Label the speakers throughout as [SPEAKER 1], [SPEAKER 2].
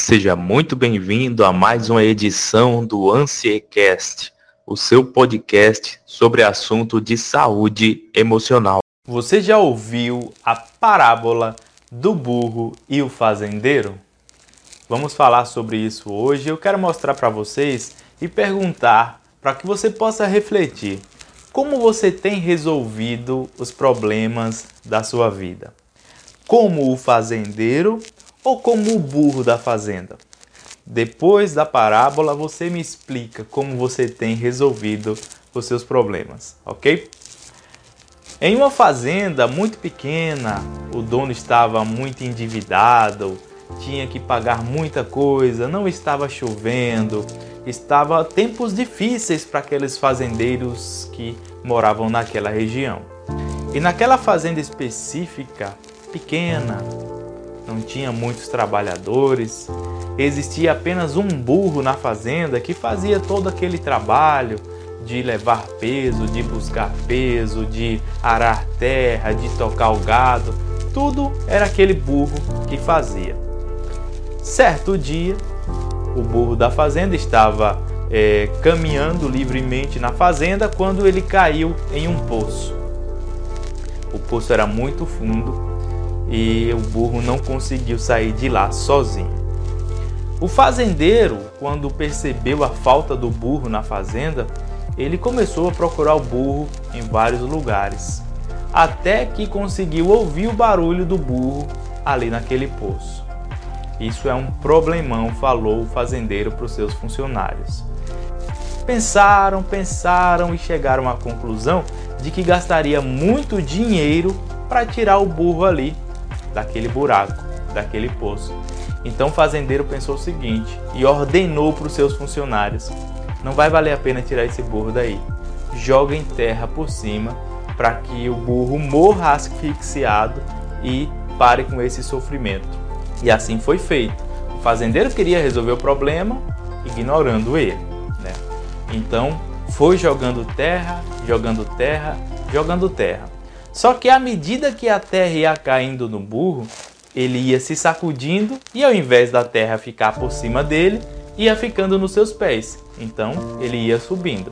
[SPEAKER 1] Seja muito bem-vindo a mais uma edição do Ansiecast, o seu podcast sobre assunto de saúde emocional. Você já ouviu a parábola do burro e o fazendeiro? Vamos falar sobre isso hoje. Eu quero mostrar para vocês e perguntar para que você possa refletir como você tem resolvido os problemas da sua vida. Como o fazendeiro ou como o burro da fazenda? Depois da parábola, você me explica como você tem resolvido os seus problemas, ok? Em uma fazenda muito pequena, o dono estava muito endividado, tinha que pagar muita coisa, não estava chovendo, estava tempos difíceis para aqueles fazendeiros que moravam naquela região. E naquela fazenda específica, pequena, não tinha muitos trabalhadores, existia apenas um burro na fazenda que fazia todo aquele trabalho de levar peso, de buscar peso, de arar terra, de tocar o gado, tudo era aquele burro que fazia. Certo dia, o burro da fazenda estava é, caminhando livremente na fazenda quando ele caiu em um poço. O poço era muito fundo e o burro não conseguiu sair de lá sozinho. O fazendeiro, quando percebeu a falta do burro na fazenda, ele começou a procurar o burro em vários lugares, até que conseguiu ouvir o barulho do burro ali naquele poço. Isso é um problemão, falou o fazendeiro para os seus funcionários. Pensaram, pensaram e chegaram à conclusão de que gastaria muito dinheiro para tirar o burro ali daquele buraco, daquele poço. Então o fazendeiro pensou o seguinte e ordenou para os seus funcionários: não vai valer a pena tirar esse burro daí. Joguem terra por cima para que o burro morra asfixiado e pare com esse sofrimento. E assim foi feito. O fazendeiro queria resolver o problema ignorando ele. Né? Então foi jogando terra, jogando terra, jogando terra. Só que à medida que a terra ia caindo no burro, ele ia se sacudindo e ao invés da terra ficar por cima dele, ia ficando nos seus pés. Então ele ia subindo.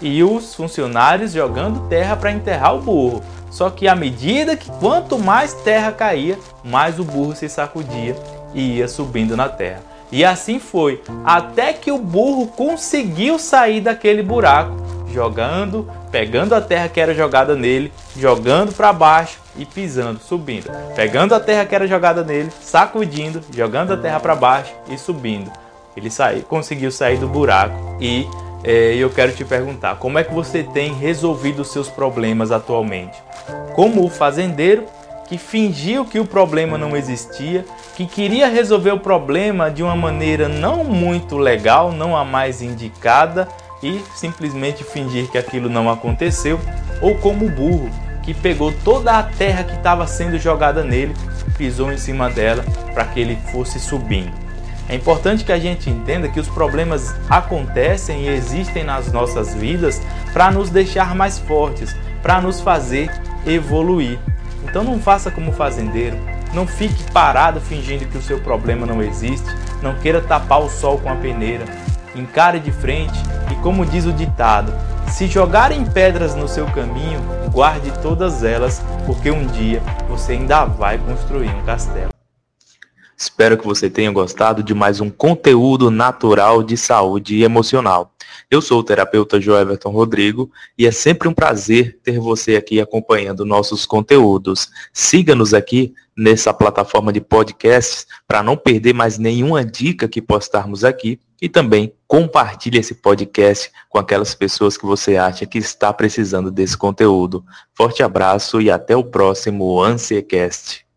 [SPEAKER 1] E os funcionários jogando terra para enterrar o burro. Só que à medida que quanto mais terra caía, mais o burro se sacudia e ia subindo na terra. E assim foi, até que o burro conseguiu sair daquele buraco, jogando, pegando a terra que era jogada nele, jogando para baixo e pisando, subindo. Pegando a terra que era jogada nele, sacudindo, jogando a terra para baixo e subindo. Ele saiu, conseguiu sair do buraco e é, eu quero te perguntar, como é que você tem resolvido os seus problemas atualmente? Como o fazendeiro que fingiu que o problema não existia, que queria resolver o problema de uma maneira não muito legal, não a mais indicada e simplesmente fingir que aquilo não aconteceu, ou como o burro que pegou toda a terra que estava sendo jogada nele, pisou em cima dela para que ele fosse subindo. É importante que a gente entenda que os problemas acontecem e existem nas nossas vidas para nos deixar mais fortes, para nos fazer evoluir. Então não faça como fazendeiro, não fique parado fingindo que o seu problema não existe, não queira tapar o sol com a peneira. Encare de frente como diz o ditado, se jogarem pedras no seu caminho, guarde todas elas, porque um dia você ainda vai construir um castelo. Espero que você tenha gostado de mais um conteúdo natural de saúde emocional. Eu sou o terapeuta Joeverton Rodrigo e é sempre um prazer ter você aqui acompanhando nossos conteúdos. Siga-nos aqui nessa plataforma de podcasts para não perder mais nenhuma dica que postarmos aqui e também compartilhe esse podcast com aquelas pessoas que você acha que está precisando desse conteúdo. Forte abraço e até o próximo Ansiecast.